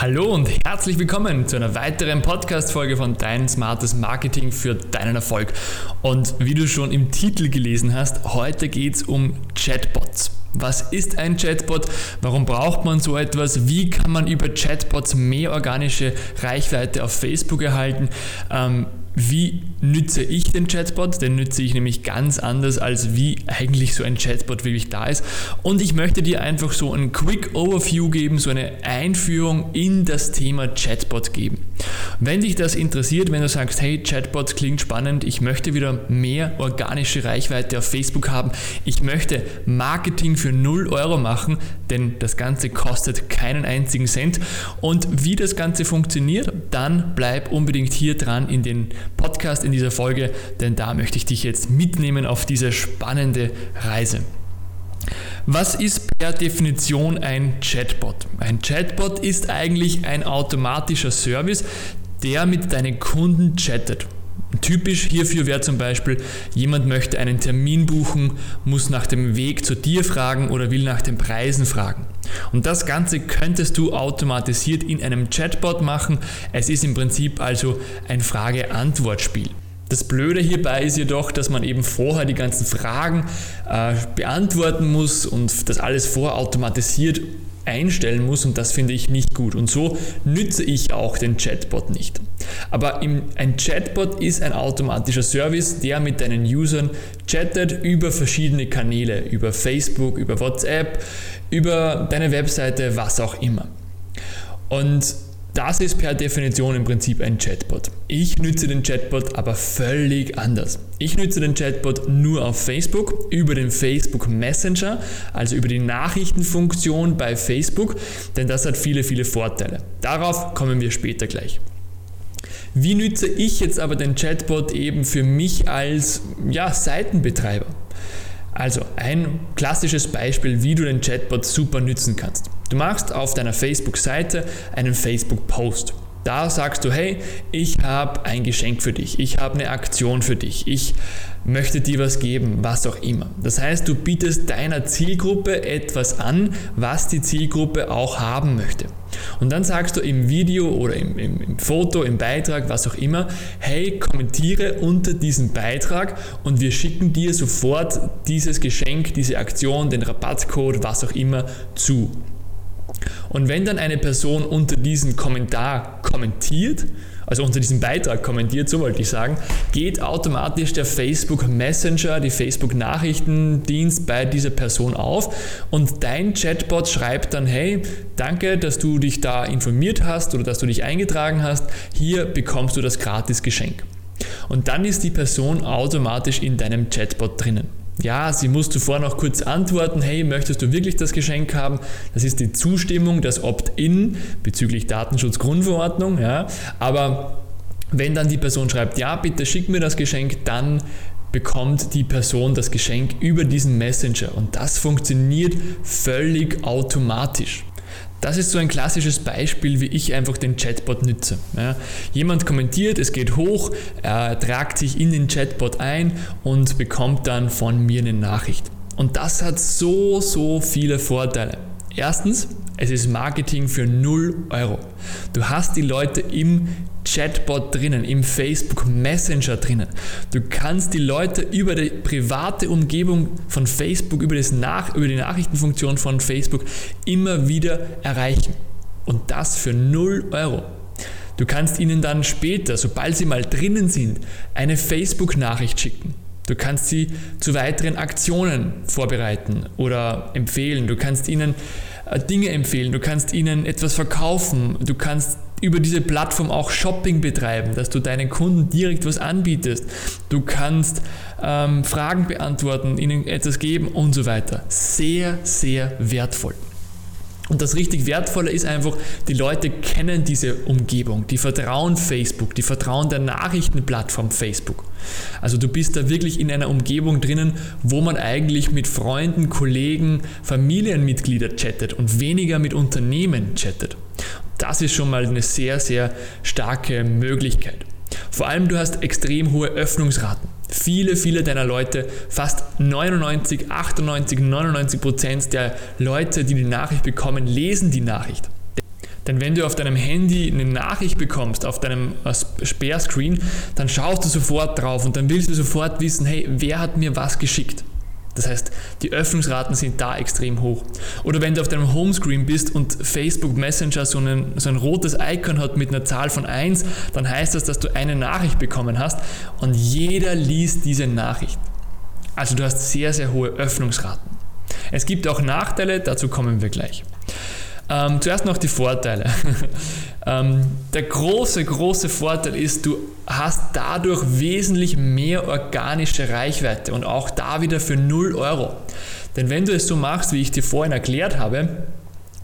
Hallo und herzlich willkommen zu einer weiteren Podcast-Folge von Dein smartes Marketing für deinen Erfolg. Und wie du schon im Titel gelesen hast, heute geht es um Chatbots. Was ist ein Chatbot? Warum braucht man so etwas? Wie kann man über Chatbots mehr organische Reichweite auf Facebook erhalten? Ähm, wie nütze ich den Chatbot? Den nütze ich nämlich ganz anders, als wie eigentlich so ein Chatbot wirklich da ist. Und ich möchte dir einfach so ein Quick Overview geben, so eine Einführung in das Thema Chatbot geben. Wenn dich das interessiert, wenn du sagst, hey, Chatbot klingt spannend, ich möchte wieder mehr organische Reichweite auf Facebook haben, ich möchte Marketing für 0 Euro machen, denn das Ganze kostet keinen einzigen Cent. Und wie das Ganze funktioniert, dann bleib unbedingt hier dran in den Podcast, in dieser Folge, denn da möchte ich dich jetzt mitnehmen auf diese spannende Reise. Was ist per Definition ein Chatbot? Ein Chatbot ist eigentlich ein automatischer Service, der mit deinen Kunden chattet. Typisch hierfür wäre zum Beispiel, jemand möchte einen Termin buchen, muss nach dem Weg zu dir fragen oder will nach den Preisen fragen. Und das Ganze könntest du automatisiert in einem Chatbot machen. Es ist im Prinzip also ein Frage-Antwort-Spiel. Das Blöde hierbei ist jedoch, dass man eben vorher die ganzen Fragen äh, beantworten muss und das alles vorautomatisiert einstellen muss und das finde ich nicht gut. Und so nütze ich auch den Chatbot nicht. Aber im, ein Chatbot ist ein automatischer Service, der mit deinen Usern chattet über verschiedene Kanäle, über Facebook, über WhatsApp, über deine Webseite, was auch immer. Und das ist per Definition im Prinzip ein Chatbot. Ich nütze den Chatbot aber völlig anders. Ich nütze den Chatbot nur auf Facebook, über den Facebook Messenger, also über die Nachrichtenfunktion bei Facebook, denn das hat viele, viele Vorteile. Darauf kommen wir später gleich. Wie nütze ich jetzt aber den Chatbot eben für mich als ja, Seitenbetreiber? Also ein klassisches Beispiel, wie du den Chatbot super nützen kannst. Du machst auf deiner Facebook-Seite einen Facebook-Post. Da sagst du, hey, ich habe ein Geschenk für dich, ich habe eine Aktion für dich, ich möchte dir was geben, was auch immer. Das heißt, du bietest deiner Zielgruppe etwas an, was die Zielgruppe auch haben möchte. Und dann sagst du im Video oder im, im, im, Foto, im Beitrag, was auch immer, hey, kommentiere unter diesem Beitrag und wir schicken dir sofort dieses Geschenk, diese Aktion, den Rabattcode, was auch immer zu. Und wenn dann eine Person unter diesem Kommentar kommentiert, also unter diesem Beitrag kommentiert, so wollte ich sagen, geht automatisch der Facebook Messenger, die Facebook Nachrichtendienst bei dieser Person auf und dein Chatbot schreibt dann, hey, danke, dass du dich da informiert hast oder dass du dich eingetragen hast, hier bekommst du das gratis Geschenk. Und dann ist die Person automatisch in deinem Chatbot drinnen. Ja, sie muss zuvor noch kurz antworten, hey, möchtest du wirklich das Geschenk haben? Das ist die Zustimmung, das Opt-in bezüglich Datenschutzgrundverordnung. Ja. Aber wenn dann die Person schreibt, ja, bitte schick mir das Geschenk, dann bekommt die Person das Geschenk über diesen Messenger. Und das funktioniert völlig automatisch. Das ist so ein klassisches Beispiel, wie ich einfach den Chatbot nütze. Ja, jemand kommentiert, es geht hoch, er tragt sich in den Chatbot ein und bekommt dann von mir eine Nachricht. Und das hat so, so viele Vorteile. Erstens, es ist Marketing für 0 Euro. Du hast die Leute im Chatbot drinnen, im Facebook Messenger drinnen. Du kannst die Leute über die private Umgebung von Facebook, über, das Nach über die Nachrichtenfunktion von Facebook immer wieder erreichen. Und das für 0 Euro. Du kannst ihnen dann später, sobald sie mal drinnen sind, eine Facebook-Nachricht schicken. Du kannst sie zu weiteren Aktionen vorbereiten oder empfehlen. Du kannst ihnen äh, Dinge empfehlen. Du kannst ihnen etwas verkaufen. Du kannst über diese Plattform auch Shopping betreiben, dass du deinen Kunden direkt was anbietest. Du kannst ähm, Fragen beantworten, ihnen etwas geben und so weiter. Sehr, sehr wertvoll. Und das richtig Wertvolle ist einfach, die Leute kennen diese Umgebung, die vertrauen Facebook, die vertrauen der Nachrichtenplattform Facebook. Also du bist da wirklich in einer Umgebung drinnen, wo man eigentlich mit Freunden, Kollegen, Familienmitgliedern chattet und weniger mit Unternehmen chattet. Das ist schon mal eine sehr, sehr starke Möglichkeit. Vor allem du hast extrem hohe Öffnungsraten. Viele, viele deiner Leute, fast 99, 98, 99 Prozent der Leute, die die Nachricht bekommen, lesen die Nachricht. Denn wenn du auf deinem Handy eine Nachricht bekommst, auf deinem äh, Sperrscreen, dann schaust du sofort drauf und dann willst du sofort wissen, hey, wer hat mir was geschickt? Das heißt, die Öffnungsraten sind da extrem hoch. Oder wenn du auf deinem Homescreen bist und Facebook Messenger so, einen, so ein rotes Icon hat mit einer Zahl von 1, dann heißt das, dass du eine Nachricht bekommen hast und jeder liest diese Nachricht. Also du hast sehr, sehr hohe Öffnungsraten. Es gibt auch Nachteile, dazu kommen wir gleich. Ähm, zuerst noch die Vorteile. ähm, der große, große Vorteil ist, du hast dadurch wesentlich mehr organische Reichweite und auch da wieder für 0 Euro. Denn wenn du es so machst, wie ich dir vorhin erklärt habe,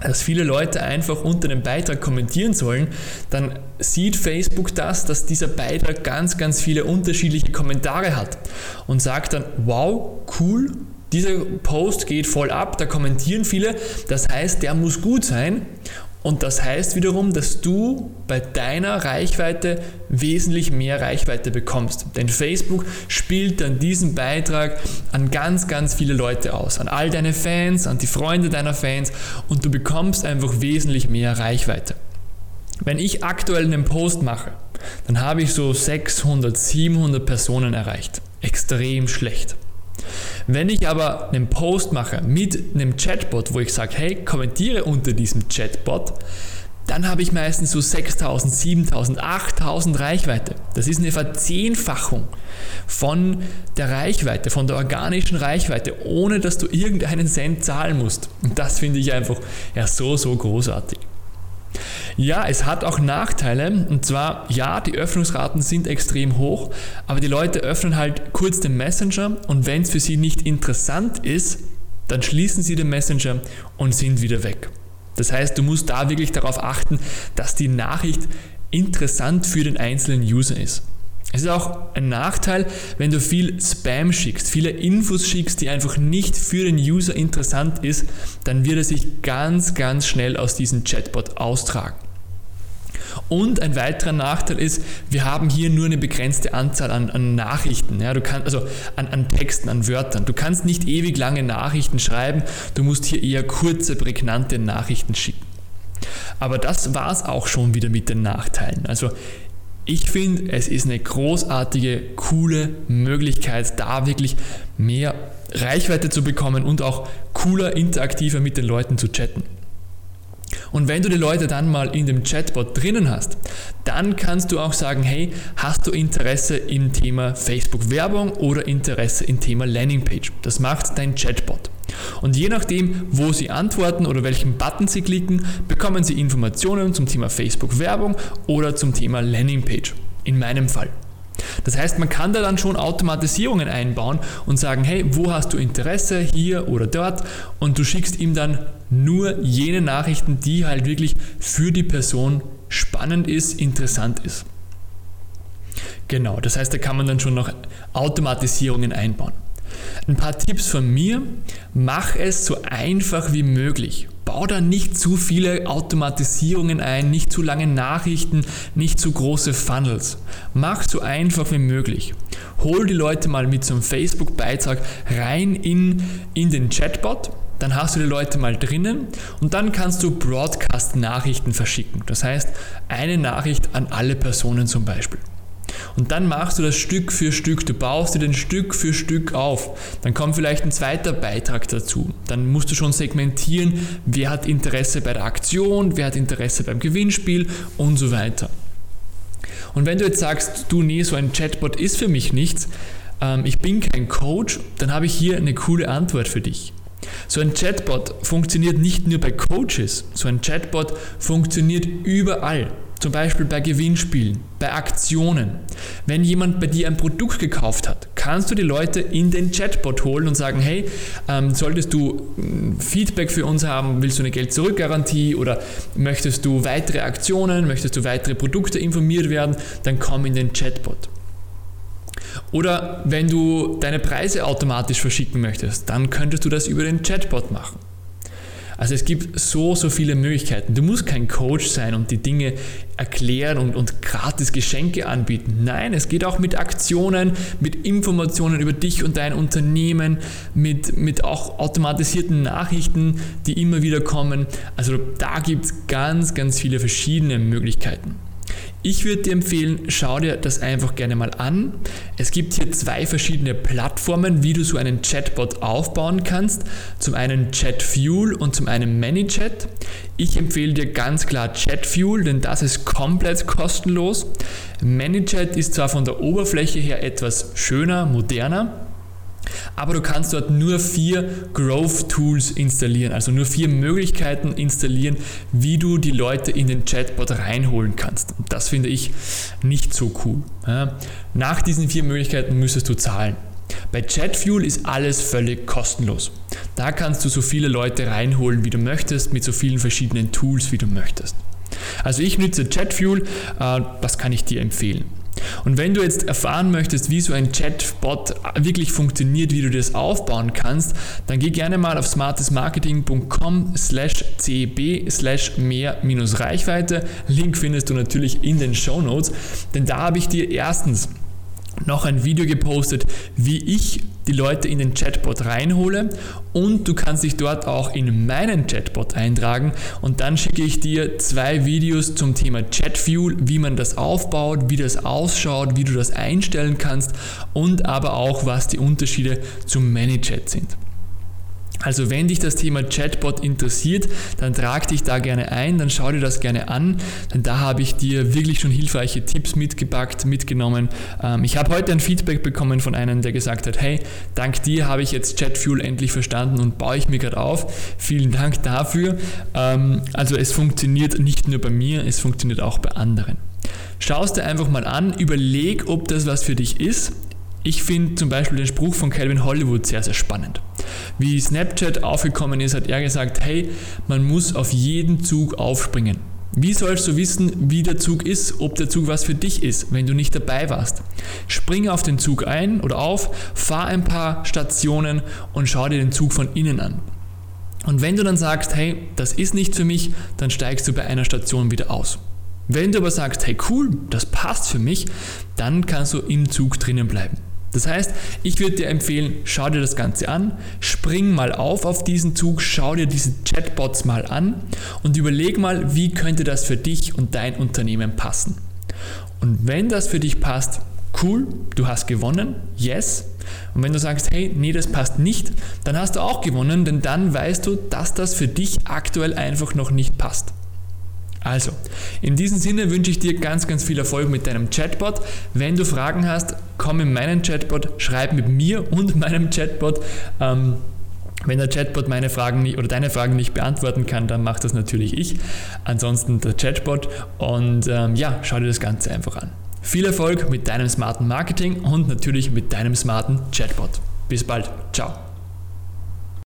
dass viele Leute einfach unter dem Beitrag kommentieren sollen, dann sieht Facebook das, dass dieser Beitrag ganz, ganz viele unterschiedliche Kommentare hat und sagt dann, wow, cool, dieser Post geht voll ab, da kommentieren viele, das heißt, der muss gut sein und das heißt wiederum, dass du bei deiner Reichweite wesentlich mehr Reichweite bekommst. Denn Facebook spielt dann diesen Beitrag an ganz, ganz viele Leute aus. An all deine Fans, an die Freunde deiner Fans und du bekommst einfach wesentlich mehr Reichweite. Wenn ich aktuell einen Post mache, dann habe ich so 600, 700 Personen erreicht. Extrem schlecht. Wenn ich aber einen Post mache mit einem Chatbot, wo ich sage, hey, kommentiere unter diesem Chatbot, dann habe ich meistens so 6000, 7000, 8000 Reichweite. Das ist eine Verzehnfachung von der Reichweite, von der organischen Reichweite, ohne dass du irgendeinen Cent zahlen musst. Und das finde ich einfach ja so, so großartig. Ja, es hat auch Nachteile. Und zwar, ja, die Öffnungsraten sind extrem hoch, aber die Leute öffnen halt kurz den Messenger und wenn es für sie nicht interessant ist, dann schließen sie den Messenger und sind wieder weg. Das heißt, du musst da wirklich darauf achten, dass die Nachricht interessant für den einzelnen User ist. Es ist auch ein Nachteil, wenn du viel Spam schickst, viele Infos schickst, die einfach nicht für den User interessant ist, dann wird er sich ganz, ganz schnell aus diesem Chatbot austragen. Und ein weiterer Nachteil ist, wir haben hier nur eine begrenzte Anzahl an, an Nachrichten, ja, du kannst, also an, an Texten, an Wörtern. Du kannst nicht ewig lange Nachrichten schreiben, du musst hier eher kurze, prägnante Nachrichten schicken. Aber das war es auch schon wieder mit den Nachteilen. Also ich finde, es ist eine großartige, coole Möglichkeit, da wirklich mehr Reichweite zu bekommen und auch cooler, interaktiver mit den Leuten zu chatten. Und wenn du die Leute dann mal in dem Chatbot drinnen hast, dann kannst du auch sagen, hey, hast du Interesse im Thema Facebook Werbung oder Interesse im Thema Landingpage? Das macht dein Chatbot. Und je nachdem, wo Sie antworten oder welchen Button Sie klicken, bekommen Sie Informationen zum Thema Facebook Werbung oder zum Thema Landingpage. In meinem Fall. Das heißt, man kann da dann schon Automatisierungen einbauen und sagen, hey, wo hast du Interesse, hier oder dort? Und du schickst ihm dann nur jene Nachrichten, die halt wirklich für die Person spannend ist, interessant ist. Genau, das heißt, da kann man dann schon noch Automatisierungen einbauen. Ein paar Tipps von mir. Mach es so einfach wie möglich. Bau da nicht zu viele Automatisierungen ein, nicht zu lange Nachrichten, nicht zu große Funnels. Mach so einfach wie möglich. Hol die Leute mal mit so einem Facebook-Beitrag rein in, in den Chatbot dann hast du die Leute mal drinnen und dann kannst du Broadcast-Nachrichten verschicken. Das heißt, eine Nachricht an alle Personen zum Beispiel. Und dann machst du das Stück für Stück, du baust dir den Stück für Stück auf. Dann kommt vielleicht ein zweiter Beitrag dazu. Dann musst du schon segmentieren, wer hat Interesse bei der Aktion, wer hat Interesse beim Gewinnspiel und so weiter. Und wenn du jetzt sagst, du nee, so ein Chatbot ist für mich nichts, ähm, ich bin kein Coach, dann habe ich hier eine coole Antwort für dich. So ein Chatbot funktioniert nicht nur bei Coaches, so ein Chatbot funktioniert überall. Zum Beispiel bei Gewinnspielen, bei Aktionen. Wenn jemand bei dir ein Produkt gekauft hat, kannst du die Leute in den Chatbot holen und sagen, hey, ähm, solltest du mm, Feedback für uns haben, willst du eine Geld-Zurück-Garantie oder möchtest du weitere Aktionen, möchtest du weitere Produkte informiert werden, dann komm in den Chatbot. Oder wenn du deine Preise automatisch verschicken möchtest, dann könntest du das über den Chatbot machen. Also es gibt so, so viele Möglichkeiten. Du musst kein Coach sein und die Dinge erklären und, und gratis Geschenke anbieten. Nein, es geht auch mit Aktionen, mit Informationen über dich und dein Unternehmen, mit, mit auch automatisierten Nachrichten, die immer wieder kommen. Also da gibt es ganz, ganz viele verschiedene Möglichkeiten. Ich würde dir empfehlen, schau dir das einfach gerne mal an. Es gibt hier zwei verschiedene Plattformen, wie du so einen Chatbot aufbauen kannst. Zum einen ChatFuel und zum einen ManyChat. Ich empfehle dir ganz klar ChatFuel, denn das ist komplett kostenlos. ManyChat ist zwar von der Oberfläche her etwas schöner, moderner, aber du kannst dort nur vier Growth Tools installieren, also nur vier Möglichkeiten installieren, wie du die Leute in den Chatbot reinholen kannst. Das finde ich nicht so cool. Nach diesen vier Möglichkeiten müsstest du zahlen. Bei ChatFuel ist alles völlig kostenlos. Da kannst du so viele Leute reinholen, wie du möchtest, mit so vielen verschiedenen Tools, wie du möchtest. Also ich nutze ChatFuel, äh, das kann ich dir empfehlen. Und wenn du jetzt erfahren möchtest, wie so ein Chatbot wirklich funktioniert, wie du das aufbauen kannst, dann geh gerne mal auf smartesmarketing.com slash cb slash mehr minus Reichweite. Link findest du natürlich in den Show Notes, denn da habe ich dir erstens noch ein Video gepostet, wie ich die Leute in den Chatbot reinhole und du kannst dich dort auch in meinen Chatbot eintragen und dann schicke ich dir zwei Videos zum Thema ChatFuel, wie man das aufbaut, wie das ausschaut, wie du das einstellen kannst und aber auch was die Unterschiede zum ManyChat sind. Also wenn dich das Thema Chatbot interessiert, dann trag dich da gerne ein, dann schau dir das gerne an, denn da habe ich dir wirklich schon hilfreiche Tipps mitgepackt, mitgenommen. Ähm, ich habe heute ein Feedback bekommen von einem, der gesagt hat, hey, dank dir habe ich jetzt ChatFuel endlich verstanden und baue ich mir gerade auf. Vielen Dank dafür. Ähm, also es funktioniert nicht nur bei mir, es funktioniert auch bei anderen. Schau es dir einfach mal an, überleg, ob das was für dich ist. Ich finde zum Beispiel den Spruch von Calvin Hollywood sehr, sehr spannend. Wie Snapchat aufgekommen ist, hat er gesagt, hey, man muss auf jeden Zug aufspringen. Wie sollst du wissen, wie der Zug ist, ob der Zug was für dich ist, wenn du nicht dabei warst? Spring auf den Zug ein oder auf, fahr ein paar Stationen und schau dir den Zug von innen an. Und wenn du dann sagst, hey, das ist nicht für mich, dann steigst du bei einer Station wieder aus. Wenn du aber sagst, hey cool, das passt für mich, dann kannst du im Zug drinnen bleiben. Das heißt, ich würde dir empfehlen, schau dir das Ganze an, spring mal auf auf diesen Zug, schau dir diese Chatbots mal an und überleg mal, wie könnte das für dich und dein Unternehmen passen. Und wenn das für dich passt, cool, du hast gewonnen, yes. Und wenn du sagst, hey, nee, das passt nicht, dann hast du auch gewonnen, denn dann weißt du, dass das für dich aktuell einfach noch nicht passt. Also, in diesem Sinne wünsche ich dir ganz, ganz viel Erfolg mit deinem Chatbot. Wenn du Fragen hast, komm in meinen Chatbot, schreib mit mir und meinem Chatbot. Ähm, wenn der Chatbot meine Fragen nicht, oder deine Fragen nicht beantworten kann, dann macht das natürlich ich. Ansonsten der Chatbot. Und ähm, ja, schau dir das Ganze einfach an. Viel Erfolg mit deinem smarten Marketing und natürlich mit deinem smarten Chatbot. Bis bald. Ciao.